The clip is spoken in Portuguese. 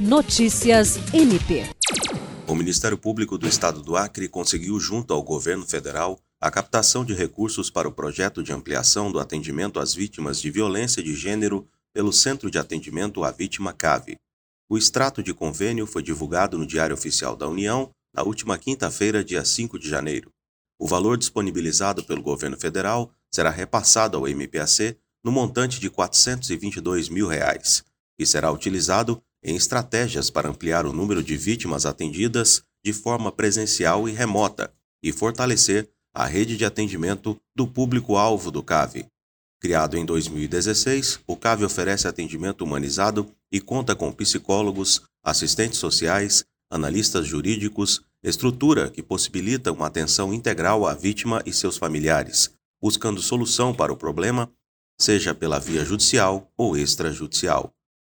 Notícias MP. O Ministério Público do Estado do Acre conseguiu, junto ao governo federal, a captação de recursos para o projeto de ampliação do atendimento às vítimas de violência de gênero pelo Centro de Atendimento à Vítima CAVE. O extrato de convênio foi divulgado no Diário Oficial da União na última quinta-feira, dia 5 de janeiro. O valor disponibilizado pelo governo federal será repassado ao MPAC no montante de 422 mil reais, e será utilizado em estratégias para ampliar o número de vítimas atendidas de forma presencial e remota e fortalecer a rede de atendimento do público-alvo do CAVE. Criado em 2016, o CAVE oferece atendimento humanizado e conta com psicólogos, assistentes sociais, analistas jurídicos, estrutura que possibilita uma atenção integral à vítima e seus familiares, buscando solução para o problema, seja pela via judicial ou extrajudicial.